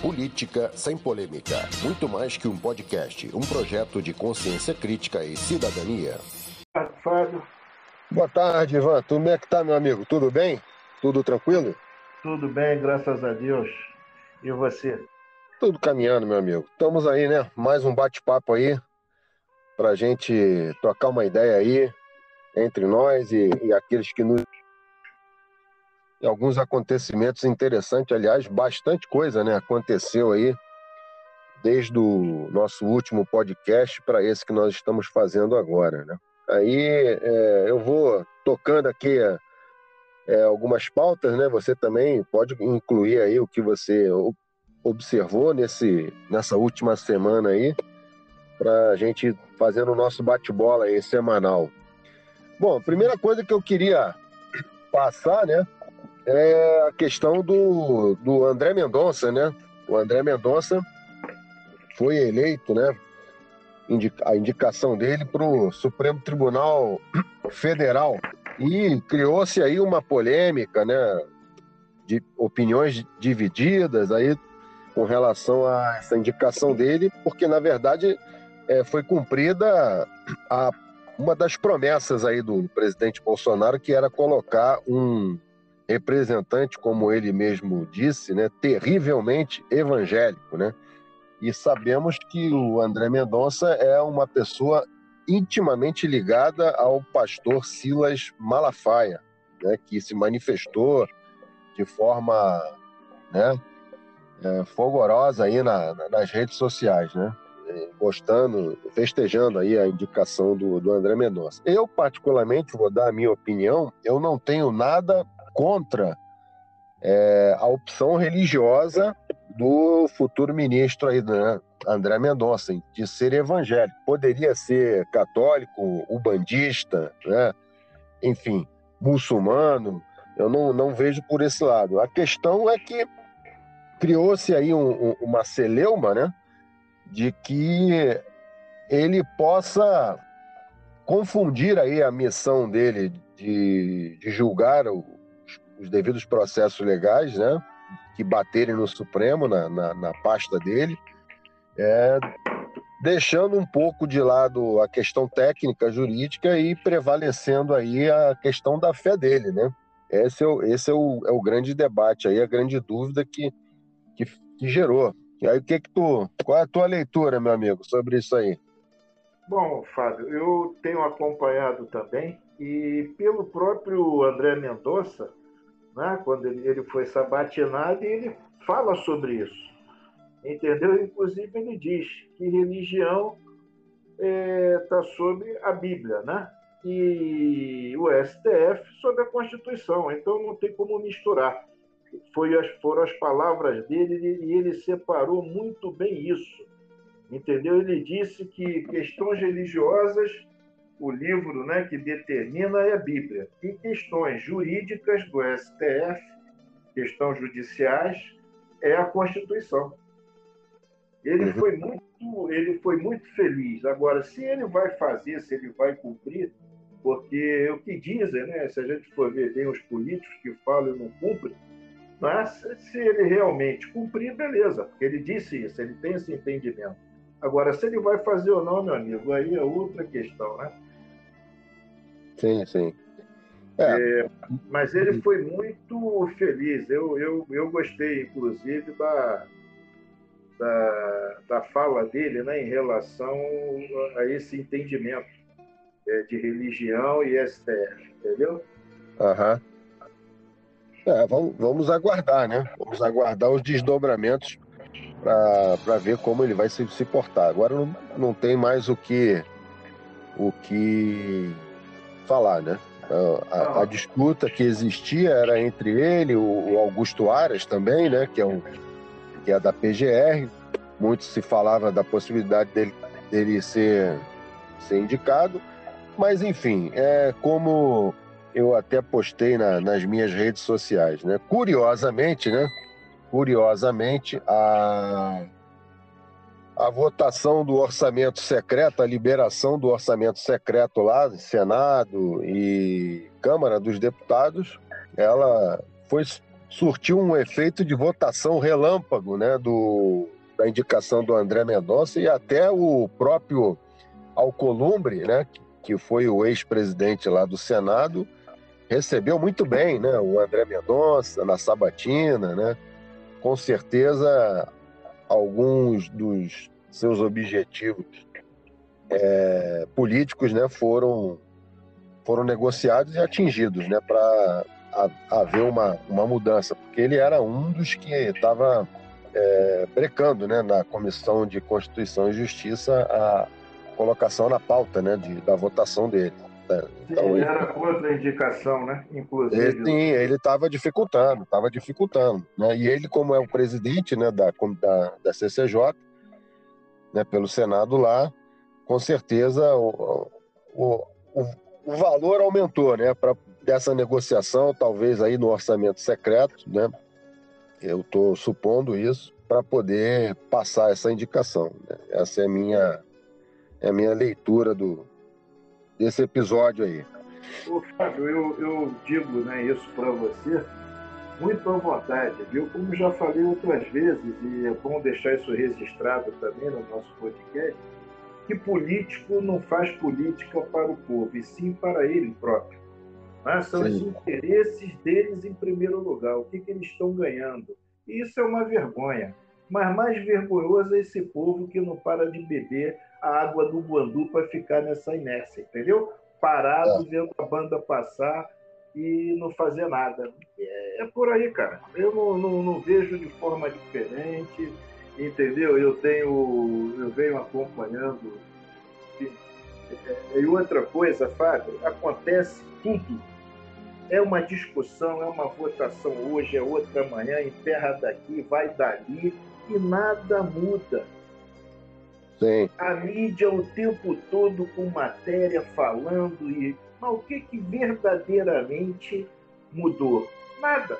Política sem polêmica. Muito mais que um podcast. Um projeto de consciência crítica e cidadania. Fábio. Boa tarde, Ivan. Como é que tá, meu amigo? Tudo bem? Tudo tranquilo? Tudo bem, graças a Deus. E você? Tudo caminhando, meu amigo. Estamos aí, né? Mais um bate-papo aí para a gente tocar uma ideia aí entre nós e, e aqueles que nos. E alguns acontecimentos interessantes, aliás, bastante coisa, né? Aconteceu aí desde o nosso último podcast para esse que nós estamos fazendo agora, né? Aí é, eu vou tocando aqui é, algumas pautas, né? Você também pode incluir aí o que você observou nesse, nessa última semana aí, para a gente fazendo o nosso bate-bola aí semanal. Bom, primeira coisa que eu queria passar, né, é a questão do, do André Mendonça, né? O André Mendonça foi eleito, né? a indicação dele para o Supremo Tribunal Federal e criou-se aí uma polêmica, né? De opiniões divididas aí com relação a essa indicação dele, porque na verdade é, foi cumprida a, uma das promessas aí do presidente Bolsonaro, que era colocar um representante, como ele mesmo disse, né, terrivelmente evangélico, né? E sabemos que o André Mendonça é uma pessoa intimamente ligada ao pastor Silas Malafaia, né, que se manifestou de forma né, é, fogorosa aí na, nas redes sociais, né? gostando, festejando aí a indicação do, do André Mendonça. Eu, particularmente, vou dar a minha opinião, eu não tenho nada contra é, a opção religiosa do futuro ministro aí, né, André Mendonça, de ser evangélico. Poderia ser católico, ubandista, né? enfim, muçulmano, eu não, não vejo por esse lado. A questão é que criou-se aí um, um, uma celeuma, né? de que ele possa confundir aí a missão dele de, de julgar os, os, devidos processos legais, né, que baterem no Supremo, na, na, na pasta dele, é, deixando um pouco de lado a questão técnica, jurídica e prevalecendo aí a questão da fé dele, né? Esse é o, esse é o, é o grande debate aí, a grande dúvida que, que, que gerou. E aí, o que que tu, qual é a tua leitura, meu amigo, sobre isso aí? Bom, Fábio, eu tenho acompanhado também e pelo próprio André Mendonça, né, quando ele, ele foi sabatinado, ele fala sobre isso, entendeu? Inclusive ele diz que religião está é, tá sobre a Bíblia, né? E o STF sobre a Constituição, então não tem como misturar foi as, foram as palavras dele e ele separou muito bem isso. Entendeu? Ele disse que questões religiosas, o livro né, que determina é a Bíblia, e questões jurídicas do STF, questões judiciais, é a Constituição. Ele uhum. foi muito, ele foi muito feliz. Agora, se ele vai fazer, se ele vai cumprir, porque o que dizem, né? Se a gente for ver bem os políticos que falam e não cumprem, mas se ele realmente cumprir, beleza, porque ele disse isso, ele tem esse entendimento. Agora, se ele vai fazer ou não, meu amigo, aí é outra questão, né? Sim, sim. É. É, mas ele foi muito feliz. Eu, eu, eu gostei, inclusive, da, da, da fala dele né, em relação a esse entendimento é, de religião e STF, entendeu? Aham. Uhum. É, vamos, vamos aguardar, né? Vamos aguardar os desdobramentos para ver como ele vai se, se portar. Agora não, não tem mais o que o que falar, né? A, a, disputa que existia era entre ele, o, o, Augusto Aras também, né? Que é, um, que é da PGR. Muito se falava da possibilidade dele, dele ser, ser indicado. Mas, enfim, é como eu até postei na, nas minhas redes sociais, né? Curiosamente, né? Curiosamente, a, a votação do orçamento secreto, a liberação do orçamento secreto lá, Senado e Câmara dos Deputados, ela foi surtiu um efeito de votação relâmpago, né, do, da indicação do André Mendonça e até o próprio Alcolumbre, né, que foi o ex-presidente lá do Senado, recebeu muito bem, né, o André Mendonça na sabatina, né, com certeza alguns dos seus objetivos é, políticos, né, foram foram negociados e atingidos, né, para haver uma, uma mudança, porque ele era um dos que estava é, brecando, né, na Comissão de Constituição e Justiça a colocação na pauta, né, de, da votação dele. Né? Então, ele era contra a indicação, né? Inclusive. Ele, sim, ele estava dificultando, estava dificultando. Né? E ele, como é o presidente né, da, da, da CCJ, né, pelo Senado lá, com certeza o, o, o, o valor aumentou, né? Para dessa negociação, talvez aí no orçamento secreto, né? Eu estou supondo isso para poder passar essa indicação. Né? Essa é a minha é a minha leitura do desse episódio aí. Ô, Fábio, eu, eu digo né, isso para você muito à vontade, viu? Como já falei outras vezes, e é bom deixar isso registrado também no nosso podcast, que político não faz política para o povo, e sim para ele próprio. Né? São sim. os interesses deles em primeiro lugar, o que, que eles estão ganhando. E isso é uma vergonha. Mas mais vergonhoso é esse povo que não para de beber a água do Guandu para ficar nessa inércia, entendeu? Parado, é. vendo a banda passar e não fazer nada. É, é por aí, cara. Eu não, não, não, vejo de forma diferente, entendeu? Eu tenho, eu venho acompanhando. E outra coisa, Fábio, acontece tudo. É uma discussão, é uma votação hoje, é outra amanhã, enterra daqui, vai dali, e nada muda. Sim. A mídia o tempo todo com matéria falando e mas o que, que verdadeiramente mudou? Nada.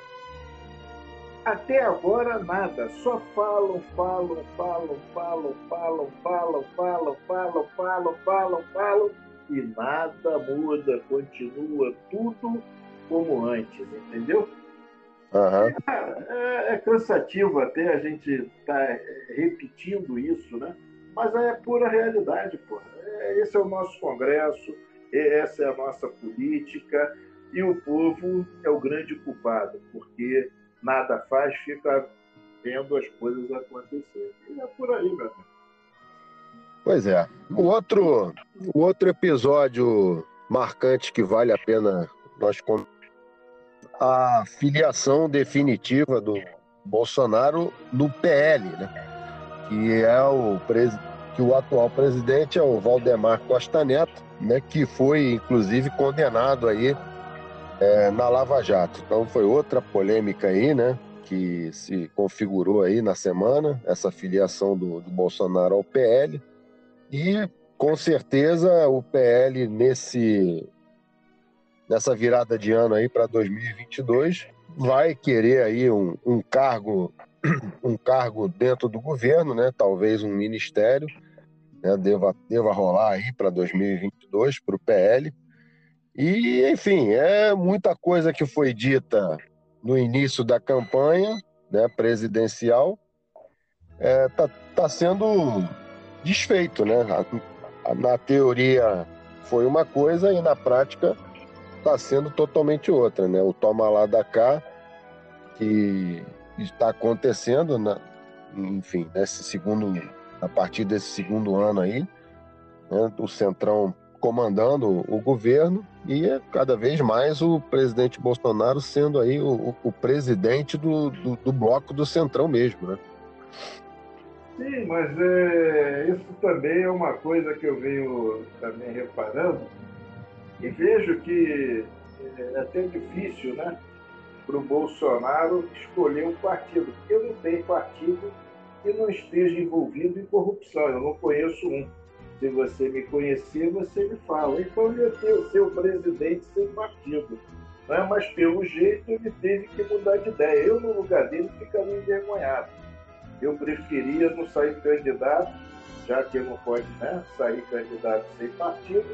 Até agora, nada. Só falam, falam, falam, falam, falam, falam, falam, falam, falam, falam, falam, e nada muda. Continua tudo como antes, entendeu? Uhum. É, é, cansativo até a gente estar tá repetindo isso, né? Mas é pura realidade, pô. É, esse é o nosso Congresso, essa é a nossa política e o povo é o grande culpado, porque nada faz, fica vendo as coisas acontecerem. E é por aí, meu amigo. Pois é. O outro, o outro episódio marcante que vale a pena nós a filiação definitiva do Bolsonaro no PL, né? Que é o que o atual presidente é o Valdemar Costa Neto, né, que foi inclusive condenado aí é, na Lava Jato. Então foi outra polêmica aí, né, que se configurou aí na semana, essa filiação do, do Bolsonaro ao PL. E com certeza o PL nesse nessa virada de ano aí para 2022 vai querer aí um, um cargo um cargo dentro do governo, né? Talvez um ministério né, deva, deva rolar aí para 2022 para o PL. E, enfim, é muita coisa que foi dita no início da campanha né, presidencial está é, tá, tá sendo desfeito, né? Na teoria foi uma coisa e na prática está sendo totalmente outra, né? O toma lá da cá que está acontecendo, na, enfim, nesse segundo a partir desse segundo ano aí, né, o Centrão comandando o governo e é cada vez mais o presidente Bolsonaro sendo aí o, o presidente do, do, do, bloco do Centrão mesmo, né? Sim, mas é, isso também é uma coisa que eu venho também reparando e vejo que é até difícil, né, para o Bolsonaro escolher um partido, porque não tem partido que não esteja envolvido em corrupção. Eu não conheço um. Se você me conhecer, você me fala. Então ele ia ter o seu presidente sem partido. Né? Mas pelo jeito ele teve que mudar de ideia. Eu, no lugar dele, ficaria envergonhado. Eu preferia não sair candidato, já que não pode né, sair candidato sem partido.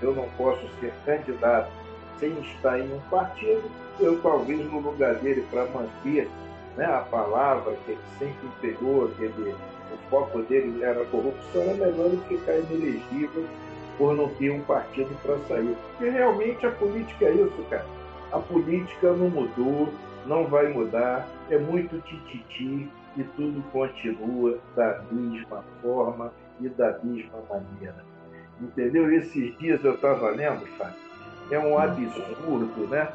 Eu não posso ser candidato sem estar em um partido, eu talvez no lugar dele para manter né, a palavra que ele sempre pegou, aquele, o foco dele era a corrupção, era melhor ele ficar inelegível por não ter um partido para sair. Porque realmente a política é isso, cara. A política não mudou, não vai mudar, é muito tititi e tudo continua da mesma forma e da mesma maneira. Entendeu? Esses dias eu estava lendo, Fábio, é um absurdo, né?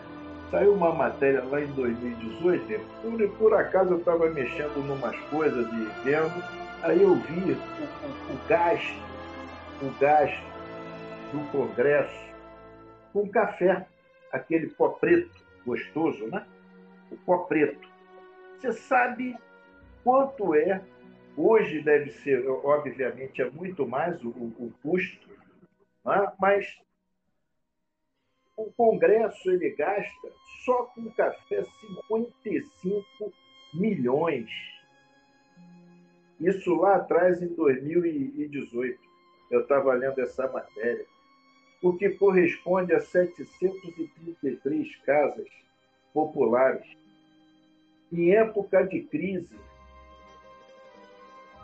Saiu uma matéria lá em 2018, e por, acaso eu estava mexendo em umas coisas e vendo, aí eu vi o, o, o gasto, o gasto do Congresso com café, aquele pó preto gostoso, né? O pó preto. Você sabe quanto é? Hoje deve ser, obviamente, é muito mais o, o custo, né? mas o Congresso ele gasta só com café 55 milhões. Isso lá atrás, em 2018. Eu estava lendo essa matéria o que corresponde a 733 casas populares. Em época de crise,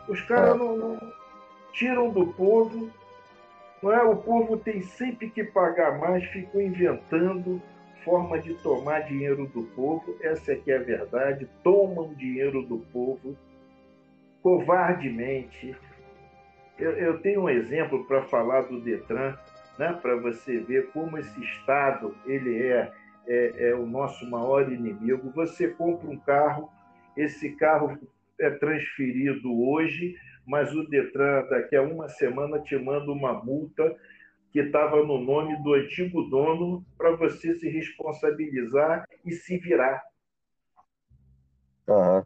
os caras não, não, tiram do povo, não é? o povo tem sempre que pagar mais, ficam inventando forma de tomar dinheiro do povo, essa é que é a verdade, tomam dinheiro do povo covardemente. Eu, eu tenho um exemplo para falar do Detran, né, para você ver como esse Estado ele é, é, é o nosso maior inimigo. Você compra um carro, esse carro é transferido hoje, mas o Detran daqui a uma semana te manda uma multa que estava no nome do antigo dono para você se responsabilizar e se virar. Uhum.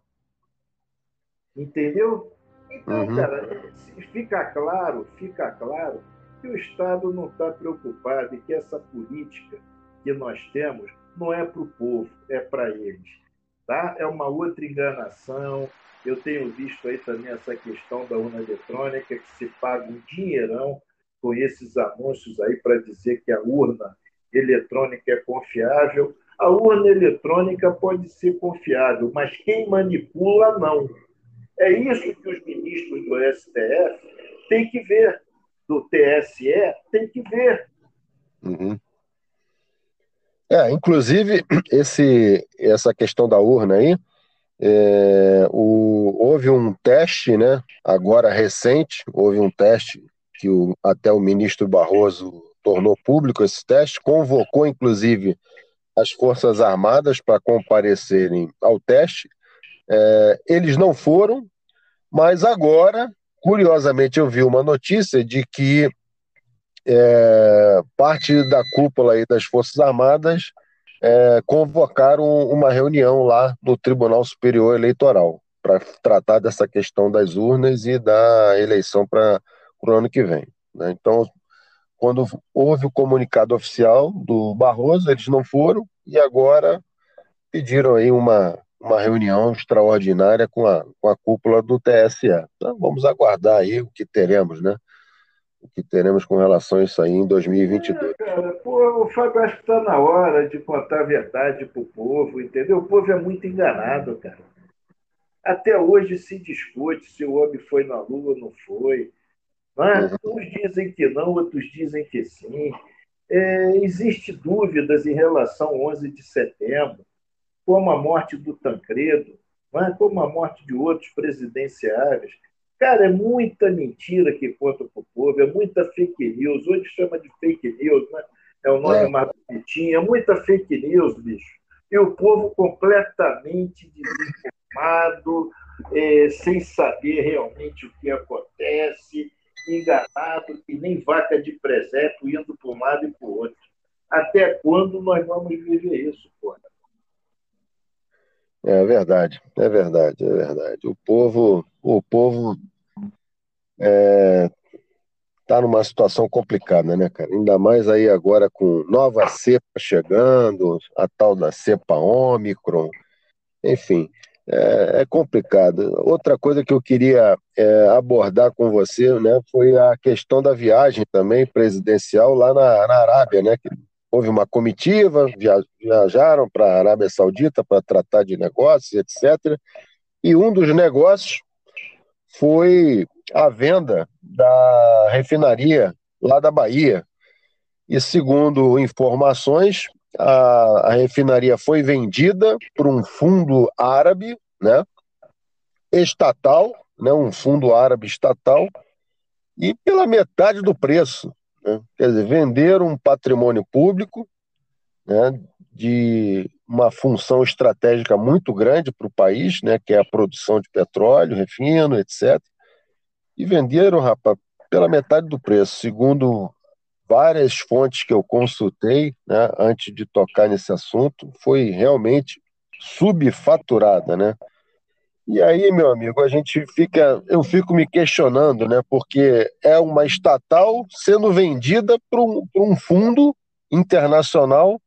Entendeu? Então, uhum. cara, fica claro, fica claro que o Estado não está preocupado e que essa política que nós temos não é para o povo, é para eles. Tá? É uma outra enganação. Eu tenho visto aí também essa questão da urna eletrônica, que se paga um dinheirão com esses anúncios aí para dizer que a urna eletrônica é confiável. A urna eletrônica pode ser confiável, mas quem manipula, não. É isso que os ministros do STF têm que ver do TSE tem que ver. Uhum. É, inclusive, esse, essa questão da urna aí, é, o, houve um teste, né, agora recente, houve um teste que o, até o ministro Barroso tornou público esse teste, convocou inclusive as Forças Armadas para comparecerem ao teste. É, eles não foram, mas agora Curiosamente, eu vi uma notícia de que é, parte da cúpula aí das Forças Armadas é, convocaram uma reunião lá no Tribunal Superior Eleitoral para tratar dessa questão das urnas e da eleição para o ano que vem. Né? Então, quando houve o comunicado oficial do Barroso, eles não foram e agora pediram aí uma uma reunião extraordinária com a, com a cúpula do TSE. Então, vamos aguardar aí o que teremos, né? O que teremos com relação a isso aí em 2022. É, cara, pô, o Fábio acho que está na hora de contar a verdade para o povo, entendeu? O povo é muito enganado, cara. Até hoje se discute se o homem foi na Lua ou não foi. Não é? uhum. Uns dizem que não, outros dizem que sim. É, Existem dúvidas em relação ao 11 de setembro como a morte do Tancredo, é? como a morte de outros presidenciários. Cara, é muita mentira que conta para o povo, é muita fake news. Hoje chama de fake news, né? é o nome é. mais bonitinho, é muita fake news, bicho. E o povo completamente desinformado, é, sem saber realmente o que acontece, enganado, e nem vaca de presépio indo para um lado e para o outro. Até quando nós vamos viver isso, porra? É verdade, é verdade, é verdade. O povo, o povo é, tá numa situação complicada, né, cara? Ainda mais aí agora com nova cepa chegando, a tal da cepa Ômicron, enfim, é, é complicado. Outra coisa que eu queria é, abordar com você, né, foi a questão da viagem também presidencial lá na, na Arábia, né? Que houve uma comitiva, viajaram para a Arábia Saudita para tratar de negócios, etc. E um dos negócios foi a venda da refinaria lá da Bahia. E segundo informações, a, a refinaria foi vendida por um fundo árabe, né, estatal, né, um fundo árabe estatal, e pela metade do preço. Né? Quer dizer, vender um patrimônio público né, de uma função estratégica muito grande para o país, né, que é a produção de petróleo, refino, etc. E venderam, rapaz, pela metade do preço, segundo várias fontes que eu consultei né, antes de tocar nesse assunto, foi realmente subfaturada, né? E aí, meu amigo, a gente fica, eu fico me questionando, né? Porque é uma estatal sendo vendida para um, um, fundo internacional,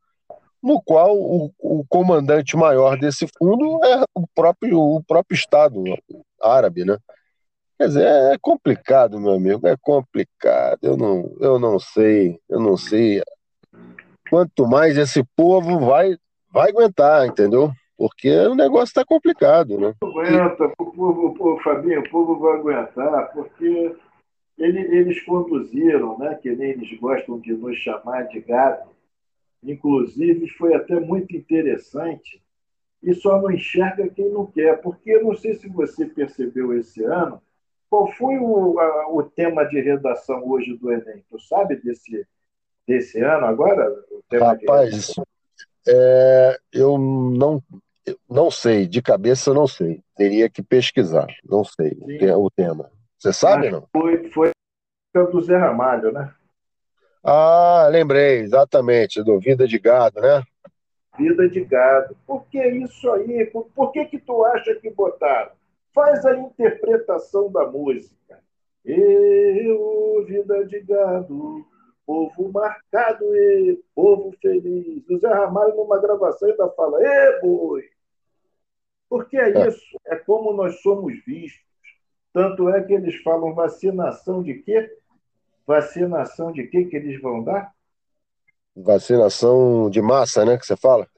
no qual o, o, comandante maior desse fundo é o próprio, o próprio Estado árabe, né? Quer dizer, é complicado, meu amigo, é complicado. Eu não, eu não sei, eu não sei. Quanto mais esse povo vai, vai aguentar, entendeu? porque o negócio está complicado, né? Aguenta, o povo, o Fabinho, o povo vai aguentar, porque ele, eles conduziram, né, que nem eles gostam de nos chamar de gado, inclusive foi até muito interessante, e só não enxerga quem não quer, porque eu não sei se você percebeu esse ano, qual foi o, a, o tema de redação hoje do Enem? Tu sabe desse, desse ano agora? Rapaz, é, eu não, não sei, de cabeça não sei. Teria que pesquisar, não sei Sim. o tema. Você sabe, não? Foi, foi do Zé Ramalho, né? Ah, lembrei, exatamente, do Vida de Gado, né? Vida de Gado. Por que isso aí? Por, por que que tu acha que botaram? Faz a interpretação da música. Eu, vida de gado, povo marcado e povo feliz. O Zé Ramalho, numa gravação, ainda fala: Ê, boi! Porque é, é isso, é como nós somos vistos. Tanto é que eles falam vacinação de quê? Vacinação de quê que eles vão dar? Vacinação de massa, né, que você fala?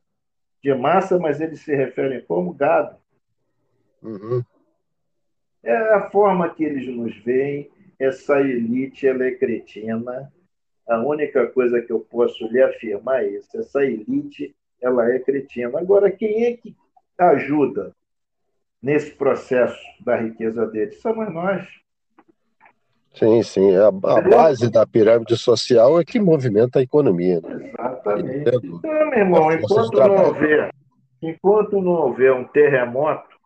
De massa, mas eles se referem como gado. Uhum. É a forma que eles nos veem, essa elite ela é cretina. A única coisa que eu posso lhe afirmar é isso. Essa elite ela é cretina. Agora, quem é que ajuda nesse processo da riqueza deles? Somos nós. Sim, sim. A, a base da pirâmide social é que movimenta a economia. Né? Exatamente. Então, meu irmão, enquanto não, houver, enquanto não houver um terremoto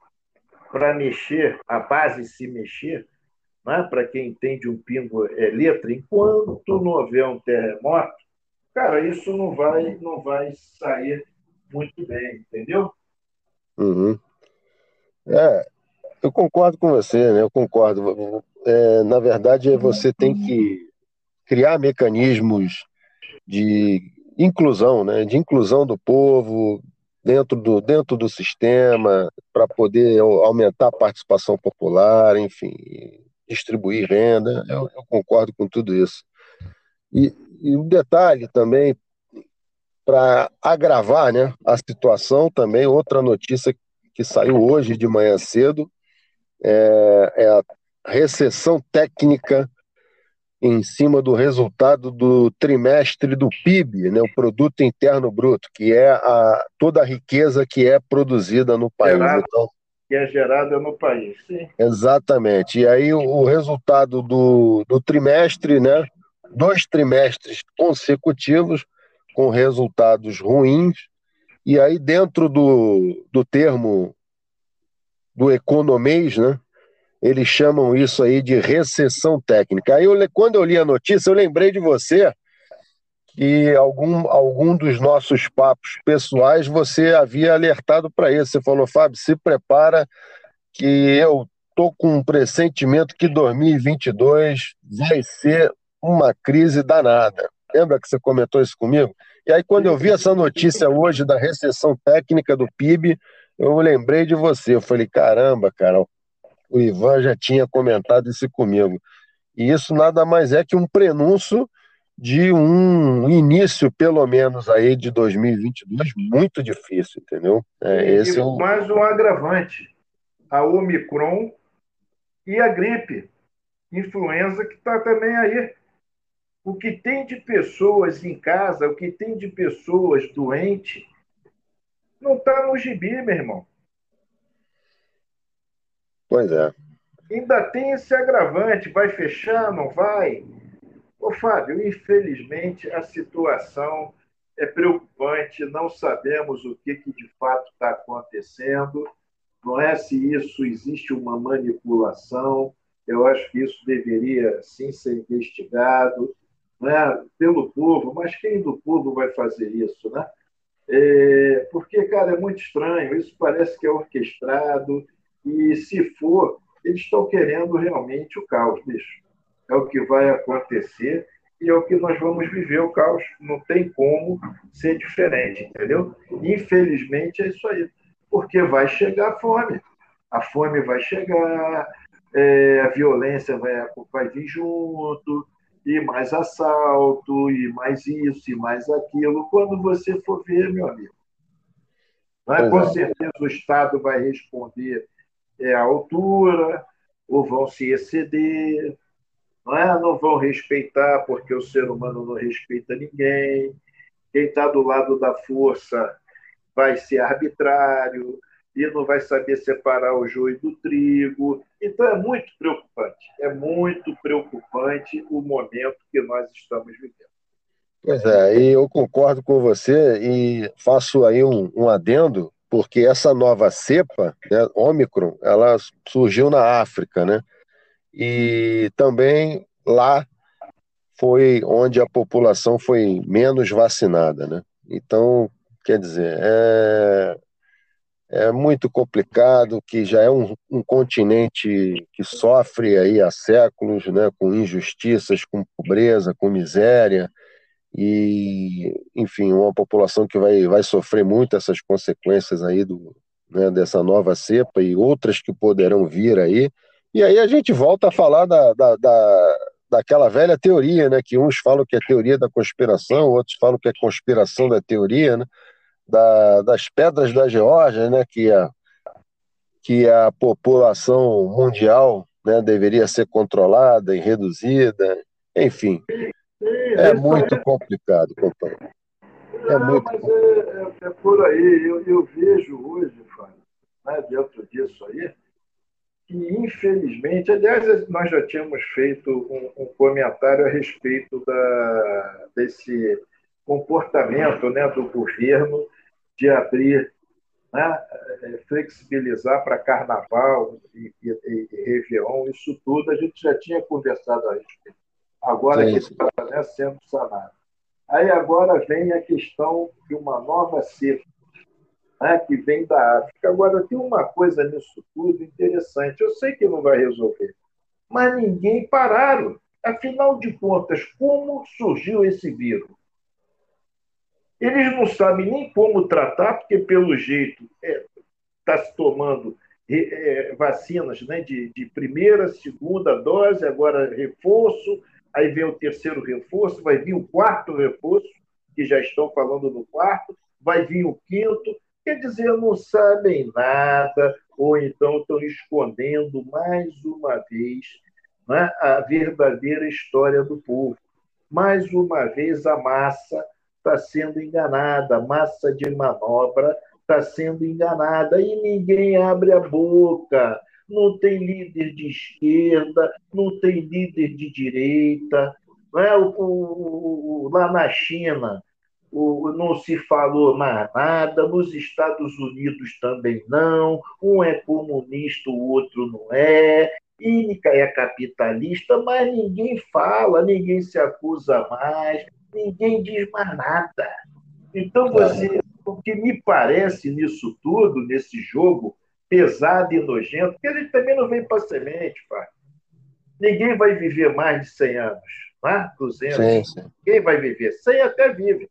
para mexer, a base se mexer, né? para quem entende um pingo é letra, enquanto não houver um terremoto, cara, isso não vai, não vai sair muito bem, entendeu? Uhum. É, eu concordo com você, né? Eu concordo. É, na verdade, você tem que criar mecanismos de inclusão, né? De inclusão do povo dentro do, dentro do sistema para poder aumentar a participação popular, enfim, distribuir renda. Eu, eu concordo com tudo isso. E, e um detalhe também para agravar né, a situação também, outra notícia que saiu hoje de manhã cedo é, é a recessão técnica em cima do resultado do trimestre do PIB, né, o Produto Interno Bruto, que é a, toda a riqueza que é produzida no país. Gerado, então, que é gerada no país, sim. Exatamente. E aí o, o resultado do, do trimestre, né, dois trimestres consecutivos, com resultados ruins, e aí dentro do, do termo do economês, né, eles chamam isso aí de recessão técnica. Aí eu, quando eu li a notícia, eu lembrei de você que algum, algum dos nossos papos pessoais você havia alertado para isso. Você falou, Fábio, se prepara que eu tô com um pressentimento que 2022 vai ser uma crise danada. Lembra que você comentou isso comigo? E aí, quando eu vi essa notícia hoje da recessão técnica do PIB, eu lembrei de você. Eu falei, caramba, cara, o Ivan já tinha comentado isso comigo. E isso nada mais é que um prenúncio de um início, pelo menos aí de 2022, muito difícil, entendeu? É, esse e é um... mais um agravante, a Omicron e a gripe, influenza que está também aí. O que tem de pessoas em casa, o que tem de pessoas doentes, não está no gibi, meu irmão. Pois é. Ainda tem esse agravante, vai fechar, não vai? Ô, Fábio, infelizmente a situação é preocupante, não sabemos o que, que de fato está acontecendo, não é se isso existe uma manipulação, eu acho que isso deveria sim ser investigado né, pelo povo, mas quem do povo vai fazer isso? Né? É, porque, cara, é muito estranho, isso parece que é orquestrado, e se for, eles estão querendo realmente o caos, bicho é o que vai acontecer e é o que nós vamos viver o caos. Não tem como ser diferente, entendeu? Infelizmente é isso aí, porque vai chegar a fome. A fome vai chegar, é, a violência vai, vai vir junto, e mais assalto, e mais isso, e mais aquilo. Quando você for ver, meu amigo, né? com certeza o Estado vai responder é, à altura, ou vão se exceder, não, é? não vão respeitar porque o ser humano não respeita ninguém. Quem está do lado da força vai ser arbitrário e não vai saber separar o joio do trigo. Então é muito preocupante, é muito preocupante o momento que nós estamos vivendo. Pois é, e eu concordo com você e faço aí um, um adendo, porque essa nova cepa, né, Ômicron, ela surgiu na África, né? e também lá foi onde a população foi menos vacinada, né? Então, quer dizer, é, é muito complicado, que já é um, um, continente que sofre aí há séculos, né, com injustiças, com pobreza, com miséria, e, enfim, uma população que vai, vai sofrer muito essas consequências aí do, né, dessa nova cepa e outras que poderão vir aí, e aí a gente volta a falar da, da, da, daquela velha teoria, né? Que uns falam que é teoria da conspiração, outros falam que é conspiração da teoria, né? Da, das pedras da Geórgia, né? Que a, que a população mundial né, deveria ser controlada e reduzida, enfim. É muito complicado, companheiro. É Não, muito mas é, é, é, por aí. Eu, eu vejo hoje, Fábio, né, dentro disso aí, que, infelizmente, aliás, nós já tínhamos feito um, um comentário a respeito da, desse comportamento né, do governo de abrir, né, é, flexibilizar para carnaval e, e, e Réveillon, isso tudo a gente já tinha conversado a respeito. Agora Sim. que está né, sendo sanado. Aí agora vem a questão de uma nova cepa né, que vem da África. Agora, tem uma coisa nisso tudo interessante. Eu sei que não vai resolver, mas ninguém pararam. Afinal de contas, como surgiu esse vírus? Eles não sabem nem como tratar, porque, pelo jeito, está é, tá se tomando é, vacinas né, de, de primeira, segunda dose, agora reforço, aí vem o terceiro reforço, vai vir o quarto reforço, que já estão falando no quarto, vai vir o quinto, Quer dizer, não sabem nada, ou então estão escondendo mais uma vez né, a verdadeira história do povo. Mais uma vez, a massa está sendo enganada, a massa de manobra está sendo enganada e ninguém abre a boca. Não tem líder de esquerda, não tem líder de direita. Não é? o, o, o lá na China, o, não se falou mais nada, nos Estados Unidos também não, um é comunista, o outro não é, Ínica é capitalista, mas ninguém fala, ninguém se acusa mais, ninguém diz mais nada. Então, você, o que me parece nisso tudo, nesse jogo pesado e nojento, que a gente também não vem para semente, pai. Ninguém vai viver mais de 100 anos, né? 200. Sim, sim. Quem vai viver? 100 até vive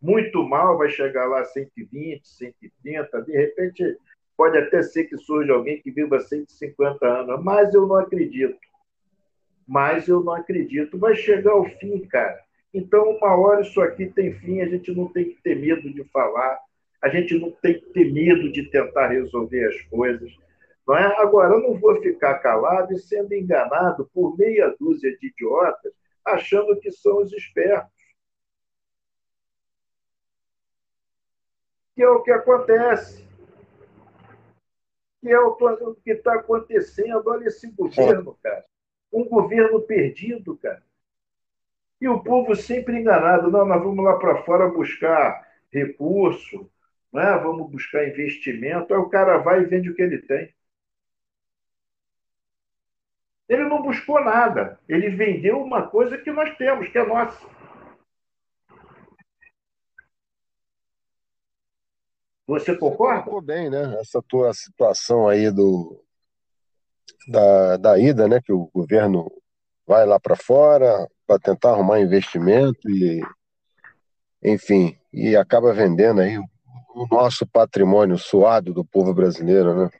muito mal, vai chegar lá a 120, 130, de repente pode até ser que surja alguém que viva 150 anos, mas eu não acredito. Mas eu não acredito. Vai chegar o fim, cara. Então, uma hora isso aqui tem fim, a gente não tem que ter medo de falar, a gente não tem que ter medo de tentar resolver as coisas. Não é? Agora, eu não vou ficar calado e sendo enganado por meia dúzia de idiotas achando que são os espertos. Que é o que acontece. Que é o que está acontecendo. Olha esse governo, cara. Um governo perdido, cara. E o povo sempre enganado. Não, nós vamos lá para fora buscar recurso, né? vamos buscar investimento. Aí o cara vai e vende o que ele tem. Ele não buscou nada. Ele vendeu uma coisa que nós temos, que é nossa. Você concorda? Ficou bem, né? Essa tua situação aí do da, da ida, né? Que o governo vai lá para fora para tentar arrumar investimento e, enfim, e acaba vendendo aí o, o nosso patrimônio suado do povo brasileiro, né?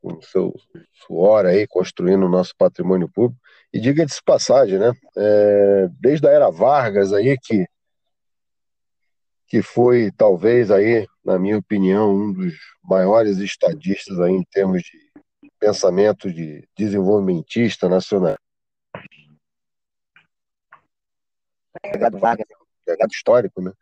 com seu suor aí, construindo o nosso patrimônio público. E diga de passagem, né? É, desde a era Vargas aí, que, que foi talvez aí, na minha opinião, um dos maiores estadistas aí em termos de pensamento de desenvolvimentista nacional. Legado Vargas, legado histórico, né?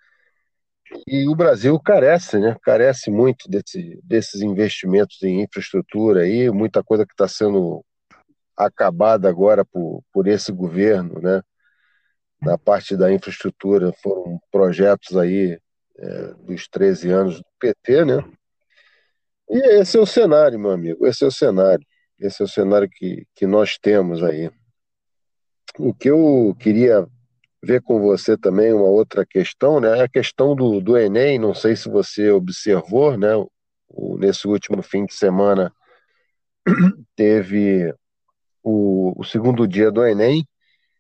E o Brasil carece, né? Carece muito desse, desses investimentos em infraestrutura aí, muita coisa que está sendo acabada agora por, por esse governo, né? Na parte da infraestrutura foram projetos aí é, dos 13 anos do PT, né? E esse é o cenário, meu amigo, esse é o cenário. Esse é o cenário que, que nós temos aí. O que eu queria ver com você também uma outra questão, né? A questão do, do Enem, não sei se você observou, né? O, nesse último fim de semana teve o, o, segundo dia do Enem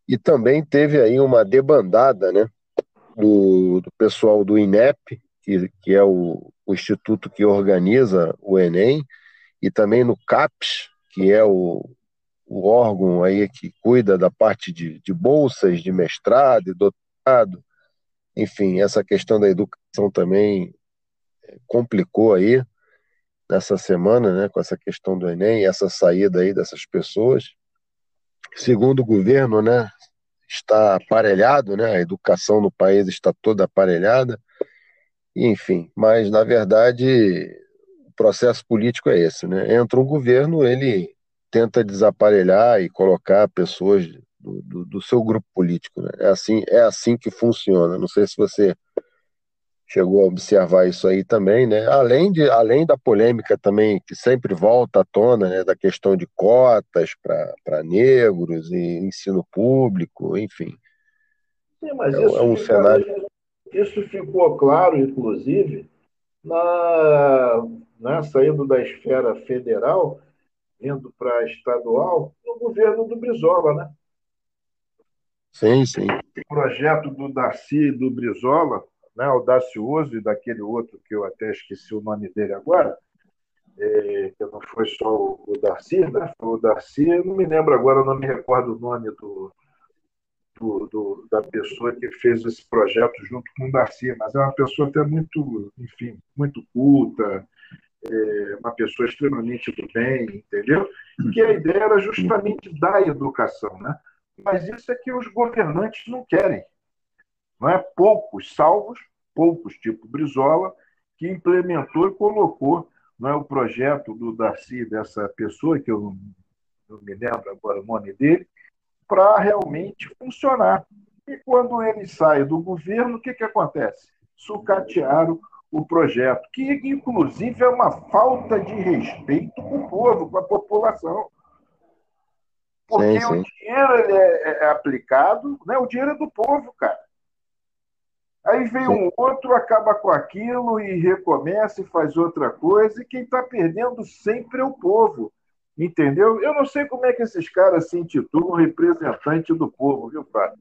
e também teve aí uma debandada, né? Do, do pessoal do INEP, que, que é o, o instituto que organiza o Enem, e também no CAPES, que é o, o órgão aí que cuida da parte de, de bolsas de mestrado e doutorado, enfim, essa questão da educação também é, complicou aí nessa semana, né, com essa questão do Enem, essa saída aí dessas pessoas. Segundo o governo, né, está aparelhado, né, a educação no país está toda aparelhada, enfim, mas na verdade o processo político é esse, né? Entra um governo, ele tenta desaparelhar e colocar pessoas do, do, do seu grupo político. Né? É, assim, é assim que funciona. Não sei se você chegou a observar isso aí também, né? Além, de, além da polêmica também que sempre volta à tona, né? Da questão de cotas para negros e ensino público, enfim. Sim, mas é, isso, é um fica, cenário... isso ficou claro, inclusive, na, na saída da esfera federal, indo para estadual no governo do Brizola, né? Sim, sim. O projeto do Darcy e do Brizola, né, audacioso, e daquele outro que eu até esqueci o nome dele agora, é, que não foi só o, o Darcy, né? Foi o Darcy, não me lembro agora, não me recordo o nome do, do, do, da pessoa que fez esse projeto junto com o Darcy, mas é uma pessoa até muito, enfim, muito culta, é, uma pessoa extremamente do bem, entendeu? Que a ideia era justamente da educação, né? Mas isso é que os governantes não querem. Não é poucos salvos, poucos tipo Brizola, que implementou e colocou não é o projeto do Darcy dessa pessoa que eu não, não me lembro agora o nome dele, para realmente funcionar. E quando ele sai do governo, o que, que acontece? Sucatearam o projeto, que inclusive é uma falta de respeito com o povo, com a população. Porque sim, sim. o dinheiro ele é, é, aplicado, né? o dinheiro é do povo, cara. Aí vem um outro, acaba com aquilo e recomeça e faz outra coisa, e quem está perdendo sempre é o povo. Entendeu? Eu não sei como é que esses caras se intitulam representante do povo, viu, Fábio?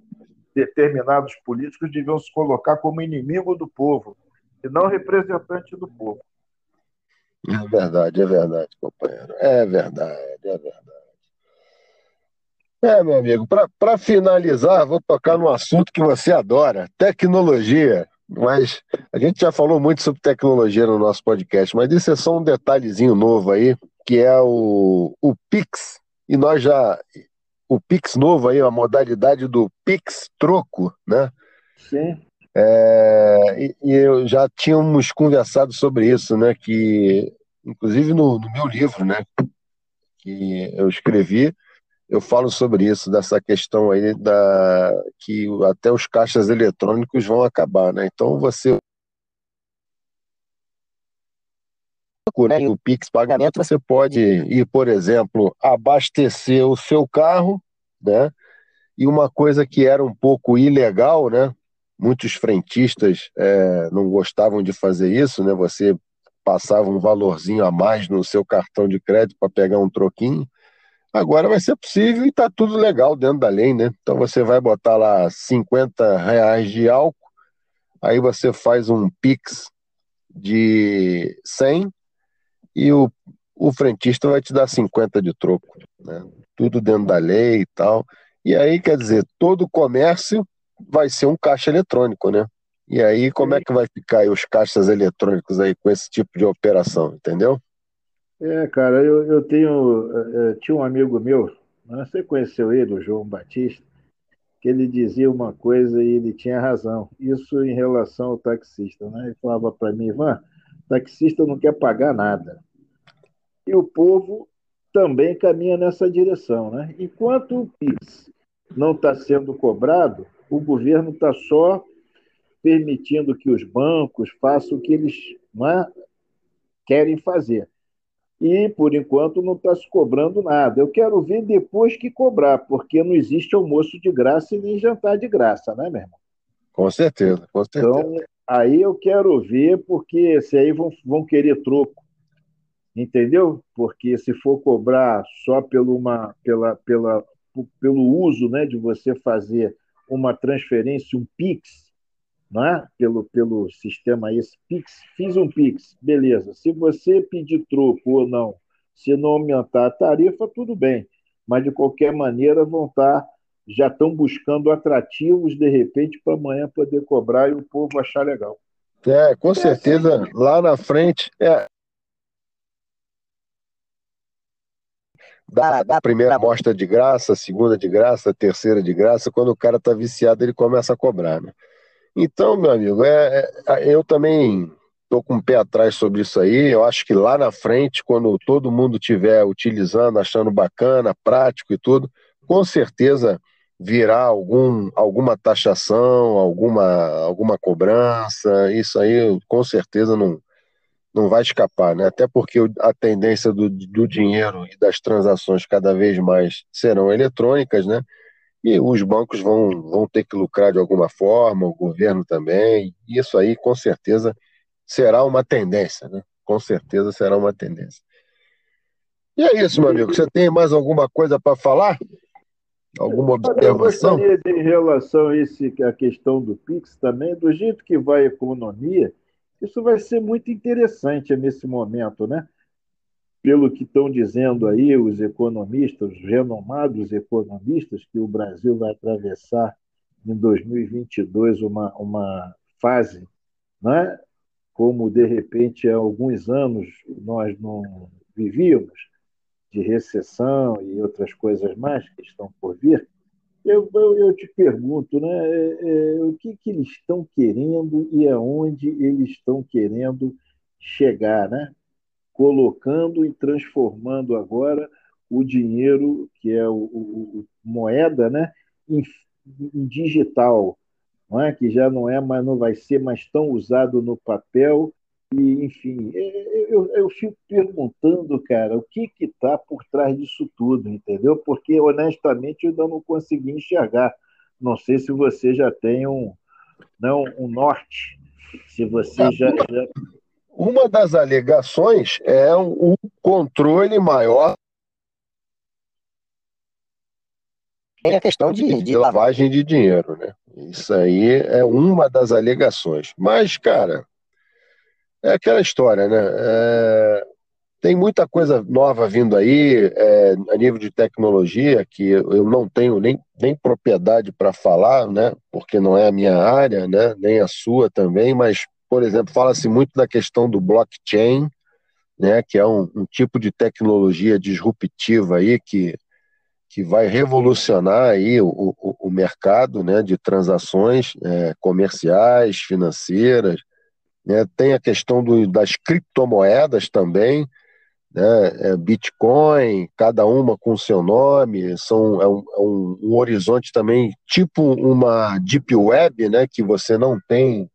Determinados políticos deviam se colocar como inimigo do povo e não representante do povo. É verdade, é verdade, companheiro. É verdade, é verdade. É, meu amigo, para finalizar, vou tocar num assunto que você adora: tecnologia. Mas a gente já falou muito sobre tecnologia no nosso podcast, mas isso é só um detalhezinho novo aí, que é o, o Pix. E nós já. O Pix novo aí, a modalidade do Pix troco, né? Sim. É, e, e eu já tínhamos conversado sobre isso, né? Que, inclusive no, no meu livro, né? Que eu escrevi, eu falo sobre isso, dessa questão aí da que até os caixas eletrônicos vão acabar, né? Então você né, o Pix pagamento, você pode ir, por exemplo, abastecer o seu carro, né? E uma coisa que era um pouco ilegal, né? Muitos frentistas é, não gostavam de fazer isso, né? Você passava um valorzinho a mais no seu cartão de crédito para pegar um troquinho. Agora vai ser possível e está tudo legal dentro da lei, né? Então você vai botar lá 50 reais de álcool, aí você faz um Pix de 100 e o, o frentista vai te dar 50 de troco, né? Tudo dentro da lei e tal. E aí, quer dizer, todo comércio vai ser um caixa eletrônico, né? E aí, como é que vai ficar aí os caixas eletrônicos aí com esse tipo de operação, entendeu? É, cara, eu, eu tenho. Eu tinha um amigo meu, né, você conheceu ele, o João Batista, que ele dizia uma coisa e ele tinha razão. Isso em relação ao taxista, né? Ele falava para mim, Ivan, taxista não quer pagar nada. E o povo também caminha nessa direção, né? Enquanto o PIX não está sendo cobrado, o governo está só permitindo que os bancos façam o que eles é, querem fazer e, por enquanto, não está se cobrando nada. Eu quero ver depois que cobrar, porque não existe almoço de graça e nem jantar de graça, né, meu irmão? Com certeza, com certeza. Então, aí eu quero ver, porque se aí vão, vão querer troco, entendeu? Porque se for cobrar só pelo, uma, pela, pela, pelo uso né, de você fazer uma transferência, um PIX, né? pelo, pelo sistema esse Pix, fiz um Pix, beleza. Se você pedir troco ou não, se não aumentar a tarifa, tudo bem. Mas de qualquer maneira vão estar, já estão buscando atrativos de repente para amanhã poder cobrar e o povo achar legal. É, com certeza, lá na frente. É, da, da primeira amostra de graça, segunda de graça, terceira de graça, quando o cara está viciado, ele começa a cobrar, né? Então, meu amigo, é, é eu também estou com o pé atrás sobre isso aí. Eu acho que lá na frente, quando todo mundo estiver utilizando, achando bacana, prático e tudo, com certeza virá algum, alguma taxação, alguma, alguma cobrança. Isso aí, com certeza, não, não vai escapar, né? Até porque a tendência do, do dinheiro e das transações cada vez mais serão eletrônicas, né? E os bancos vão, vão ter que lucrar de alguma forma, o governo também. Isso aí, com certeza, será uma tendência, né? Com certeza será uma tendência. E é isso, meu amigo. Você tem mais alguma coisa para falar? Alguma observação? Eu gostaria, em relação a esse, a questão do Pix também, do jeito que vai a economia, isso vai ser muito interessante nesse momento, né? pelo que estão dizendo aí os economistas, os renomados economistas, que o Brasil vai atravessar em 2022 uma, uma fase, né? como de repente há alguns anos nós não vivíamos, de recessão e outras coisas mais que estão por vir, eu, eu, eu te pergunto, né, é, é, o que, que eles estão querendo e aonde eles estão querendo chegar, né? colocando e transformando agora o dinheiro, que é o, o, o moeda, né, em, em, digital, não é? que já não é mais, não vai ser mais tão usado no papel. E, enfim, é, é, eu, eu fico perguntando, cara, o que está por trás disso tudo, entendeu? Porque, honestamente, eu ainda não consegui enxergar. Não sei se você já tem um, não, um norte, se você já, já uma das alegações é o controle maior tem a questão de, de, lavagem de dinheiro, né? Isso aí é uma das alegações. Mas, cara, é aquela história, né? É... tem muita coisa nova vindo aí, é, a nível de tecnologia, que eu não tenho nem, nem propriedade para falar, né, porque não é a minha área, né, nem a sua também, mas, por exemplo, fala-se muito da questão do blockchain, né, que é um, um tipo de tecnologia disruptiva aí que, que vai revolucionar aí o, o, o mercado né, de transações é, comerciais, financeiras, né, tem a questão do, das criptomoedas também, né? É Bitcoin, cada uma com seu nome, são, é, um, é um, um, horizonte também tipo uma deep web, né? Que você não tem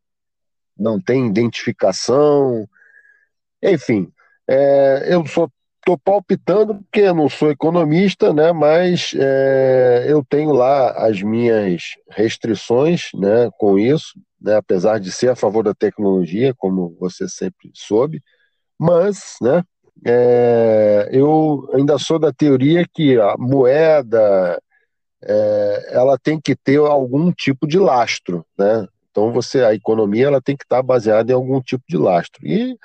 não tem identificação, enfim. É, eu só estou palpitando porque eu não sou economista, né? Mas é, eu tenho lá as minhas restrições, né? Com isso, né? Apesar de ser a favor da tecnologia, como você sempre soube, mas, né? é, eu ainda sou da teoria que a moeda é, ela tem que ter algum tipo de lastro, né? Então você a economia ela tem que estar baseada em algum tipo de lastro e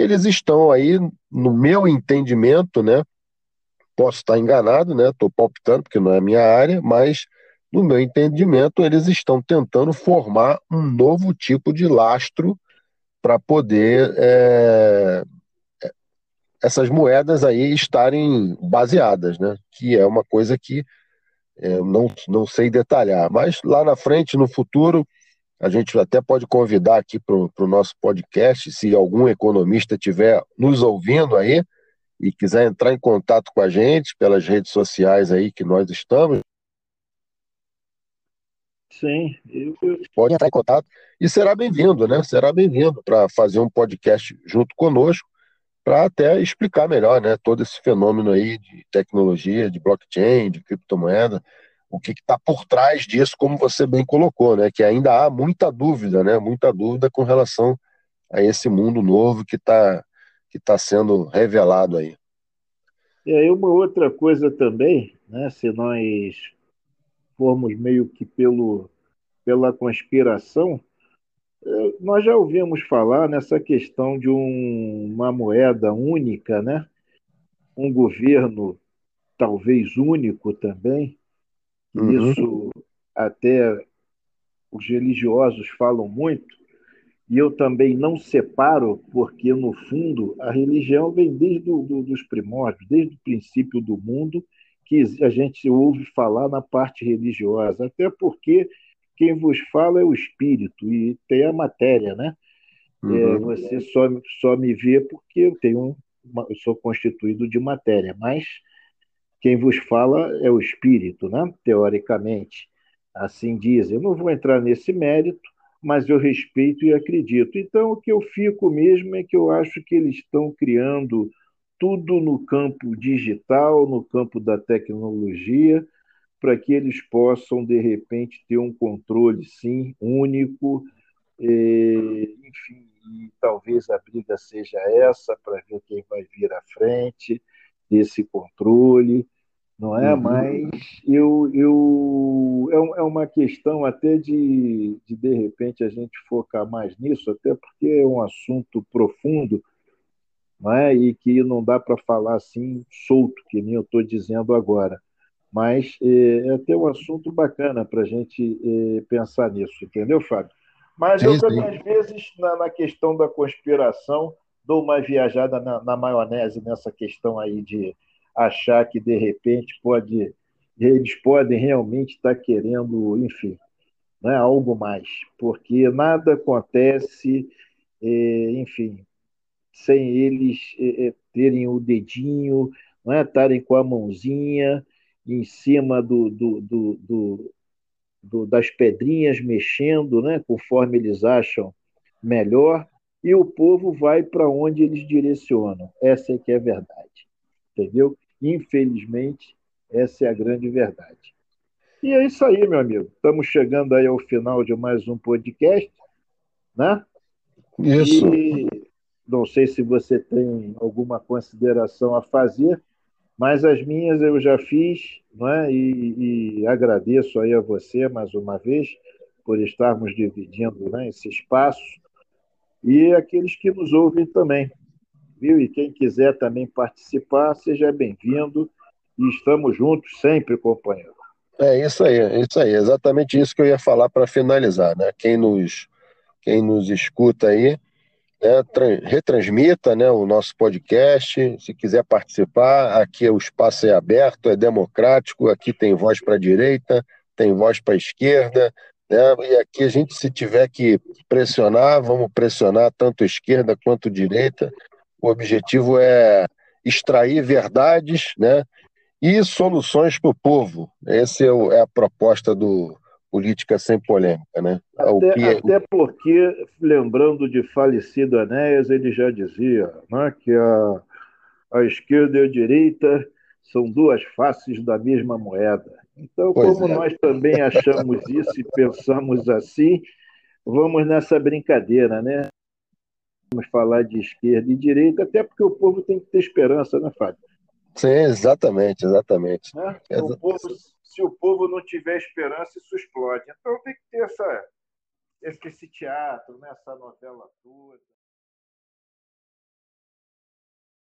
eles estão aí no meu entendimento, né? Posso estar enganado, né? Estou palpitando porque não é a minha área, mas no meu entendimento eles estão tentando formar um novo tipo de lastro para poder é, essas moedas aí estarem baseadas, né? Que é uma coisa que é, eu não, não sei detalhar. Mas lá na frente, no futuro, a gente até pode convidar aqui para o nosso podcast, se algum economista estiver nos ouvindo aí e quiser entrar em contato com a gente pelas redes sociais aí que nós estamos. Sim, eu... pode entrar em contato e será bem-vindo, né? Será bem-vindo para fazer um podcast junto conosco para até explicar melhor né, todo esse fenômeno aí de tecnologia, de blockchain, de criptomoeda, o que está por trás disso, como você bem colocou, né, que ainda há muita dúvida, né, muita dúvida com relação a esse mundo novo que está que tá sendo revelado aí. E aí uma outra coisa também, né, se nós formos meio que pelo, pela conspiração, nós já ouvimos falar nessa questão de um, uma moeda única, né? um governo talvez único também. Uhum. Isso até os religiosos falam muito, e eu também não separo, porque, no fundo, a religião vem desde do, do, dos primórdios, desde o princípio do mundo, que a gente ouve falar na parte religiosa, até porque quem vos fala é o espírito e tem a matéria, né? É, uhum. É, você só, só me vê porque eu tenho uma, eu sou constituído de matéria, mas quem vos fala é o espírito, né? Teoricamente, assim dizem. Eu não vou entrar nesse mérito, mas eu respeito e acredito. Então, o que eu fico mesmo é que eu acho que eles estão criando tudo no campo digital, no campo da tecnologia, para que eles possam, de repente, ter um controle, sim, único. E, enfim, e talvez a briga seja essa, para ver quem vai vir à frente desse controle, não é? Uhum. Mas eu, eu é, é uma questão até de, de, de repente, a gente focar mais nisso, até porque é um assunto profundo, não é? E que não dá para falar assim solto, que nem eu estou dizendo agora. Mas é, é até um assunto bacana para a gente é, pensar nisso, entendeu, Fábio? Mas eu também, às vezes, na, na, questão da conspiração, dou uma viajada na, na, maionese nessa questão aí de achar que, de repente, pode eles podem realmente estar querendo, enfim, né, algo mais, porque nada acontece, é, enfim, sem eles é, é terem o dedinho, não é, estarem com a mãozinha, em cima do, do, do, do, das pedrinhas, mexendo, né, conforme eles acham melhor, e o povo vai para onde eles direcionam. Essa é que é a verdade. Entendeu? Infelizmente, essa é a grande verdade. E é isso aí, meu amigo. Estamos chegando aí ao final de mais um podcast, né? Isso. E não sei se você tem alguma consideração a fazer mas as minhas eu já fiz, não é? e, e agradeço aí a você mais uma vez por estarmos dividindo né, esse espaço e aqueles que nos ouvem também. viu? E quem quiser também participar, seja bem-vindo. E estamos juntos sempre, companheiro. É isso aí, é isso aí, exatamente isso que eu ia falar para finalizar, né? Quem nos, quem nos escuta aí, né, retransmita né, o nosso podcast. Se quiser participar, aqui o espaço é aberto, é democrático, aqui tem voz para a direita, tem voz para a esquerda, né? E aqui a gente, se tiver que pressionar, vamos pressionar tanto esquerda quanto direita. O objetivo é extrair verdades né? e soluções para o povo. Essa é, é, a proposta do Política Sem Polêmica. Né? Até, que... É até porque, lembrando de falecido Enéas, ele já dizia né, que a, a esquerda e a direita são duas faces da mesma moeda. Então, pois como é. nós também achamos isso e pensamos assim, vamos nessa brincadeira, né? Vamos falar de esquerda e direita, até porque o povo tem que ter esperança, né, Fábio? Sim, exatamente, exatamente. Né? O povo, se o povo não tiver esperança, isso explode. Então tem que ter essa, esse teatro, né? essa novela toda.